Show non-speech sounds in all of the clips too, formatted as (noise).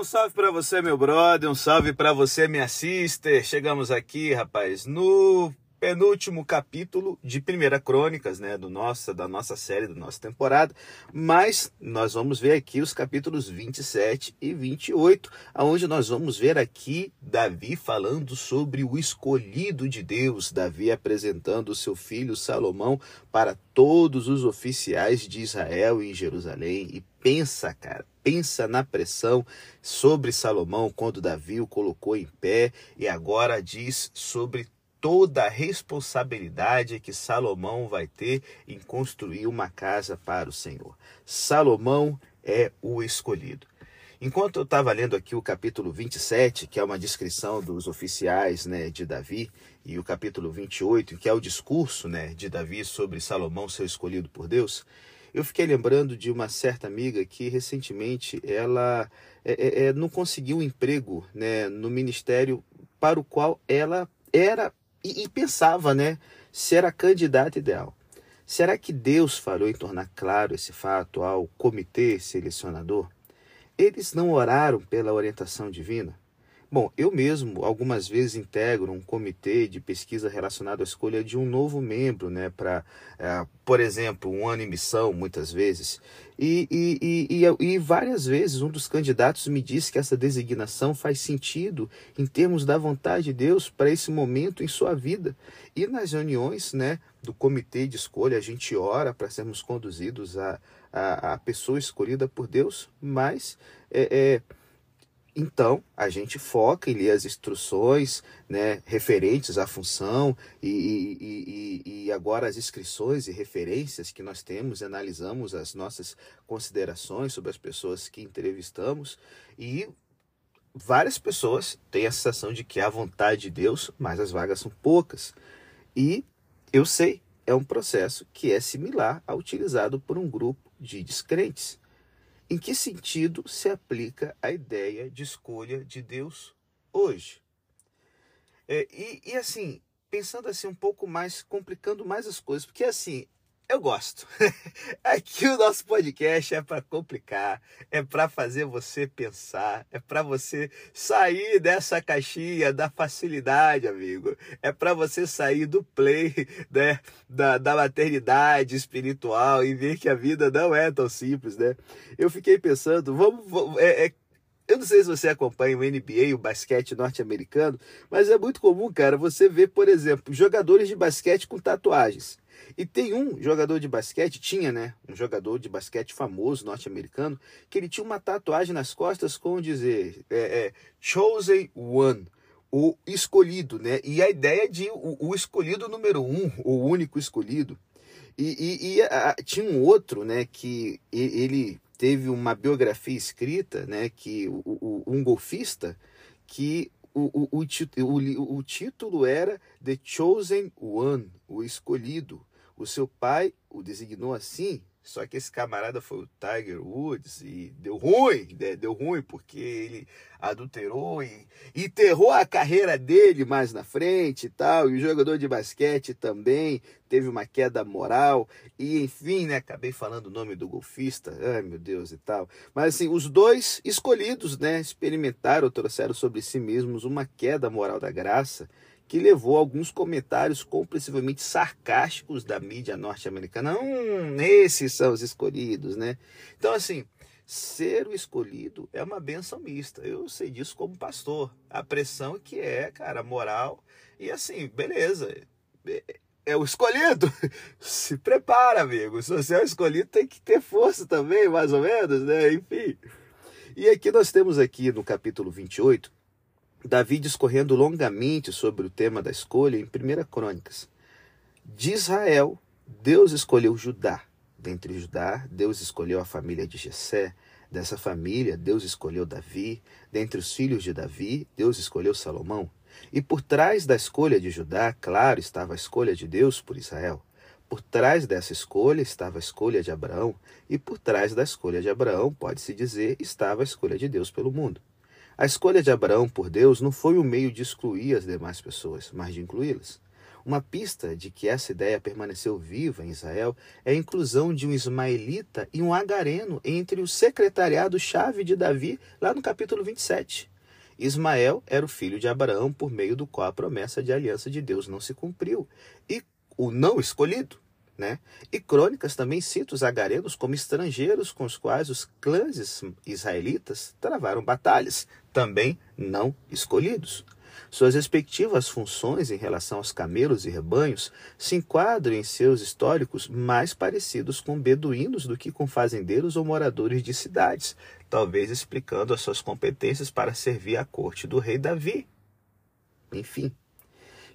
Um salve para você, meu brother, um salve para você, minha sister. Chegamos aqui, rapaz, no penúltimo capítulo de Primeira Crônicas, né, do nossa, da nossa série, da nossa temporada, mas nós vamos ver aqui os capítulos 27 e 28, aonde nós vamos ver aqui Davi falando sobre o escolhido de Deus, Davi apresentando o seu filho Salomão para todos os oficiais de Israel em Jerusalém. E pensa, cara, pensa na pressão sobre Salomão quando Davi o colocou em pé e agora diz sobre toda a responsabilidade que Salomão vai ter em construir uma casa para o Senhor. Salomão é o escolhido. Enquanto eu estava lendo aqui o capítulo 27, que é uma descrição dos oficiais né, de Davi, e o capítulo 28, que é o discurso né, de Davi sobre Salomão ser escolhido por Deus, eu fiquei lembrando de uma certa amiga que recentemente ela é, é, é não conseguiu emprego né, no ministério para o qual ela era e, e pensava, né, se era a candidata ideal. Será que Deus falhou em tornar claro esse fato ao comitê selecionador? Eles não oraram pela orientação divina? Bom, eu mesmo algumas vezes integro um comitê de pesquisa relacionado à escolha de um novo membro, né, para, é, por exemplo, um ano em missão, muitas vezes. E, e, e, e, várias vezes um dos candidatos me disse que essa designação faz sentido em termos da vontade de Deus para esse momento em sua vida. E nas reuniões né, do comitê de escolha, a gente ora para sermos conduzidos à a, a, a, pessoa escolhida por Deus, mas é, é então, a gente foca em ler as instruções né, referentes à função e, e, e, e, agora as inscrições e referências que nós temos, analisamos as nossas considerações sobre as pessoas que entrevistamos e várias pessoas têm a sensação de que há vontade de Deus, mas as vagas são poucas. E eu sei, é um processo que é similar ao utilizado por um grupo de descrentes. Em que sentido se aplica a ideia de escolha de Deus hoje? É, e, e assim, pensando assim um pouco mais, complicando mais as coisas, porque assim, eu gosto. (laughs) Aqui o nosso podcast é para complicar, é para fazer você pensar, é para você sair dessa caixinha da facilidade, amigo. É para você sair do play, (laughs) né, da, da maternidade espiritual e ver que a vida não é tão simples, né? Eu fiquei pensando, vamos, vamos é, é eu não sei se você acompanha o NBA, o basquete norte-americano, mas é muito comum, cara, você ver, por exemplo, jogadores de basquete com tatuagens. E tem um jogador de basquete, tinha, né? Um jogador de basquete famoso norte-americano, que ele tinha uma tatuagem nas costas com dizer é, é, Chosen One, o escolhido, né? E a ideia de o, o escolhido número um, o único escolhido. E, e, e a, tinha um outro, né? Que ele teve uma biografia escrita, né? Que o, o, um golfista que o, o, o, o, título era The Chosen One, o escolhido. O seu pai o designou assim, só que esse camarada foi o Tiger Woods e deu ruim, né? deu ruim porque ele adulterou e enterrou a carreira dele mais na frente e tal. E o jogador de basquete também teve uma queda moral. E enfim, né? Acabei falando o nome do golfista, ai meu Deus e tal. Mas assim, os dois escolhidos, né? Experimentaram, trouxeram sobre si mesmos uma queda moral da graça que levou alguns comentários compreensivelmente sarcásticos da mídia norte-americana. Hum, esses são os escolhidos, né? Então, assim, ser o escolhido é uma benção mista. Eu sei disso como pastor. A pressão que é, cara, moral. E assim, beleza. É, é o escolhido. (laughs) Se prepara, amigo. Se você é o escolhido, tem que ter força também, mais ou menos, né? Enfim. E aqui nós temos aqui no capítulo 28 Davi discorrendo longamente sobre o tema da escolha em 1 Crônicas. De Israel, Deus escolheu Judá. Dentre Judá, Deus escolheu a família de Jessé. Dessa família, Deus escolheu Davi. Dentre os filhos de Davi, Deus escolheu Salomão. E por trás da escolha de Judá, claro, estava a escolha de Deus por Israel. Por trás dessa escolha estava a escolha de Abraão, e por trás da escolha de Abraão, pode-se dizer, estava a escolha de Deus pelo mundo. A escolha de Abraão por Deus não foi o meio de excluir as demais pessoas, mas de incluí-las. Uma pista de que essa ideia permaneceu viva em Israel é a inclusão de um ismaelita e um agareno entre o secretariado-chave de Davi, lá no capítulo 27. Ismael era o filho de Abraão, por meio do qual a promessa de aliança de Deus não se cumpriu, e o não escolhido. Né? E Crônicas também cita os agarenos como estrangeiros com os quais os clãs israelitas travaram batalhas, também não escolhidos. Suas respectivas funções em relação aos camelos e rebanhos se enquadram em seus históricos mais parecidos com beduínos do que com fazendeiros ou moradores de cidades, talvez explicando as suas competências para servir à corte do rei Davi. Enfim,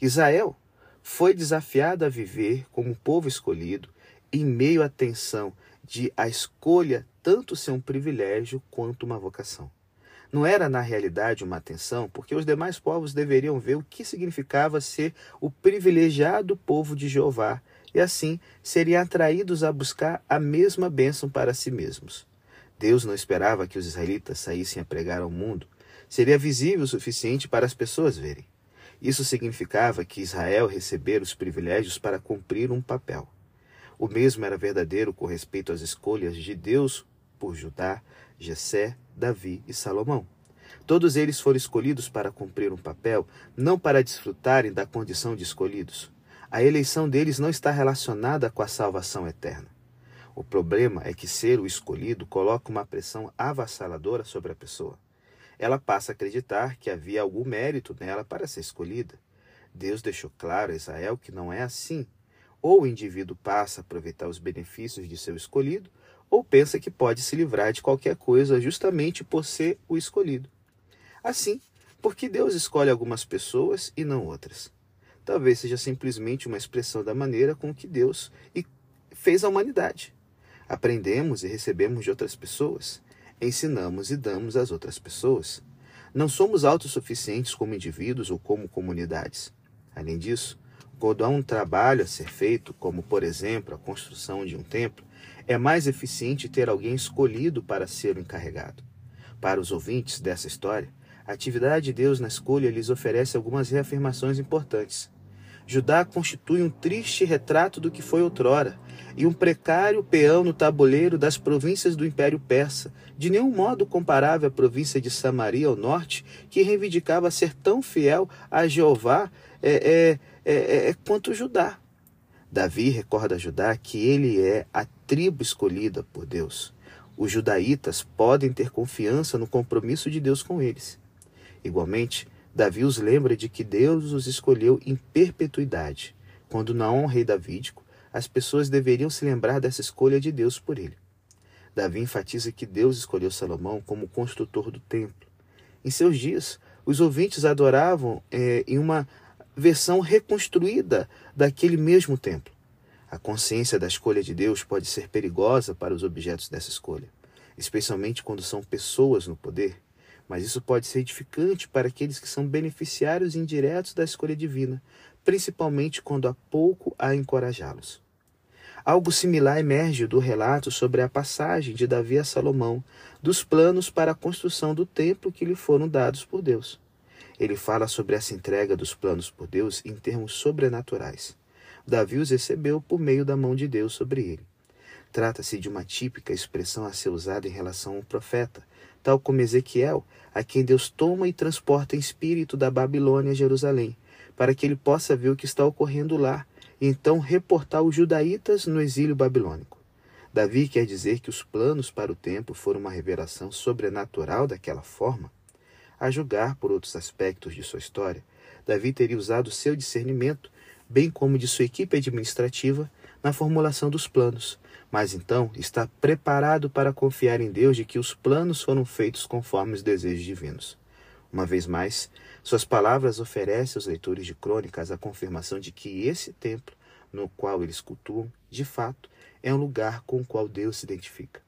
Israel foi desafiado a viver como povo escolhido em meio à tensão de a escolha tanto ser um privilégio quanto uma vocação. Não era, na realidade, uma atenção, porque os demais povos deveriam ver o que significava ser o privilegiado povo de Jeová e, assim, seriam atraídos a buscar a mesma bênção para si mesmos. Deus não esperava que os israelitas saíssem a pregar ao mundo. Seria visível o suficiente para as pessoas verem. Isso significava que Israel recebera os privilégios para cumprir um papel. O mesmo era verdadeiro com respeito às escolhas de Deus por Judá, Jessé, Davi e Salomão. Todos eles foram escolhidos para cumprir um papel, não para desfrutarem da condição de escolhidos. A eleição deles não está relacionada com a salvação eterna. O problema é que ser o escolhido coloca uma pressão avassaladora sobre a pessoa. Ela passa a acreditar que havia algum mérito nela para ser escolhida. Deus deixou claro a Israel que não é assim. Ou o indivíduo passa a aproveitar os benefícios de seu escolhido, ou pensa que pode se livrar de qualquer coisa justamente por ser o escolhido. Assim, porque Deus escolhe algumas pessoas e não outras. Talvez seja simplesmente uma expressão da maneira com que Deus fez a humanidade. Aprendemos e recebemos de outras pessoas, ensinamos e damos às outras pessoas. Não somos autossuficientes como indivíduos ou como comunidades. Além disso, quando há um trabalho a ser feito, como por exemplo a construção de um templo, é mais eficiente ter alguém escolhido para ser o encarregado. Para os ouvintes dessa história, a atividade de Deus na escolha lhes oferece algumas reafirmações importantes. Judá constitui um triste retrato do que foi outrora, e um precário peão no tabuleiro das províncias do Império Persa, de nenhum modo comparável à província de Samaria ao norte, que reivindicava ser tão fiel a Jeová é, é, é, é quanto Judá. Davi recorda a Judá que ele é a tribo escolhida por Deus. Os judaítas podem ter confiança no compromisso de Deus com eles. Igualmente, Davi os lembra de que Deus os escolheu em perpetuidade. Quando na honra rei davídico, as pessoas deveriam se lembrar dessa escolha de Deus por ele. Davi enfatiza que Deus escolheu Salomão como construtor do templo. Em seus dias, os ouvintes adoravam é, em uma versão reconstruída daquele mesmo templo. A consciência da escolha de Deus pode ser perigosa para os objetos dessa escolha, especialmente quando são pessoas no poder, mas isso pode ser edificante para aqueles que são beneficiários indiretos da escolha divina, principalmente quando há pouco a encorajá-los. Algo similar emerge do relato sobre a passagem de Davi a Salomão, dos planos para a construção do templo que lhe foram dados por Deus. Ele fala sobre essa entrega dos planos por Deus em termos sobrenaturais. Davi os recebeu por meio da mão de Deus sobre ele. Trata-se de uma típica expressão a ser usada em relação a um profeta, tal como Ezequiel, a quem Deus toma e transporta em espírito da Babilônia a Jerusalém, para que ele possa ver o que está ocorrendo lá e então reportar os judaítas no exílio babilônico. Davi quer dizer que os planos para o tempo foram uma revelação sobrenatural daquela forma? A julgar por outros aspectos de sua história, Davi teria usado seu discernimento, bem como de sua equipe administrativa, na formulação dos planos, mas então está preparado para confiar em Deus de que os planos foram feitos conforme os desejos divinos. Uma vez mais, suas palavras oferecem aos leitores de crônicas a confirmação de que esse templo, no qual eles cultuam, de fato, é um lugar com o qual Deus se identifica.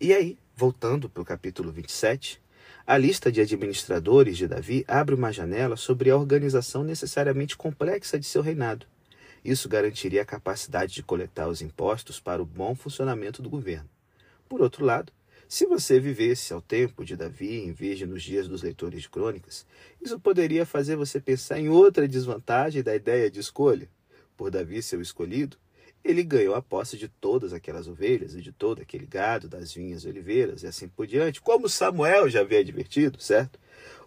E aí, voltando para o capítulo 27, a lista de administradores de Davi abre uma janela sobre a organização necessariamente complexa de seu reinado. Isso garantiria a capacidade de coletar os impostos para o bom funcionamento do governo. Por outro lado, Se você vivesse ao tempo de Davi, em vez de nos dias dos leitores de crônicas, isso poderia fazer você pensar em outra desvantagem da ideia de escolha. Por Davi ser o escolhido, ele ganhou a posse de todas aquelas ovelhas e de todo aquele gado, das vinhas e oliveiras e assim por diante, como Samuel já havia advertido, certo?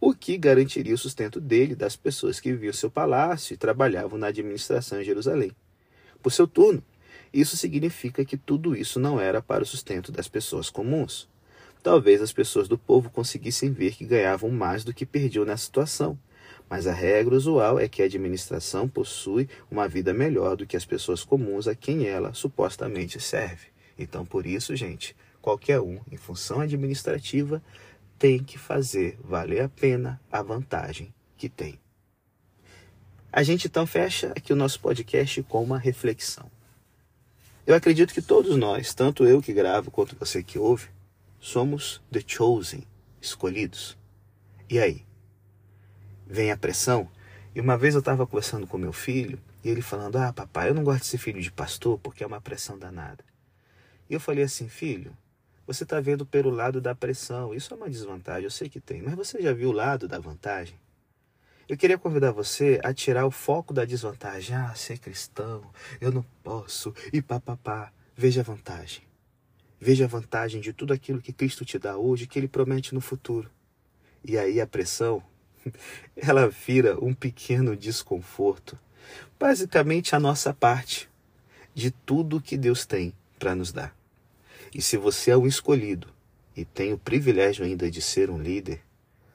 O que garantiria o sustento dele das pessoas que viviam seu palácio e trabalhavam na administração em Jerusalém. Por seu turno, isso significa que tudo isso não era para o sustento das pessoas comuns. Talvez as pessoas do povo conseguissem ver que ganhavam mais do que perdiam nessa situação, mas a regra usual é que a administração possui uma vida melhor do que as pessoas comuns a quem ela supostamente serve. Então, por isso, gente, qualquer um, em função administrativa, tem que fazer valer a pena a vantagem que tem. A gente então fecha aqui o nosso podcast com uma reflexão. Eu acredito que todos nós, tanto eu que gravo quanto você que ouve, somos the chosen, escolhidos. E aí? vem a pressão. E uma vez eu estava conversando com meu filho e ele falando: Ah, papai, eu não gosto de ser filho de pastor porque é uma pressão danada. E eu falei assim: Filho, você está vendo pelo lado da pressão. Isso é uma desvantagem, eu sei que tem, mas você já viu o lado da vantagem? Eu queria convidar você a tirar o foco da desvantagem. Ah, ser cristão, eu não posso, e papapá. Veja a vantagem. Veja a vantagem de tudo aquilo que Cristo te dá hoje, que Ele promete no futuro. E aí a pressão (laughs) ela vira um pequeno desconforto, basicamente a nossa parte de tudo que Deus tem para nos dar. E se você é um escolhido e tem o privilégio ainda de ser um líder,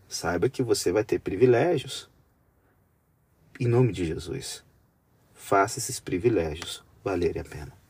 saiba que você vai ter privilégios. Em nome de Jesus, faça esses privilégios valerem a pena.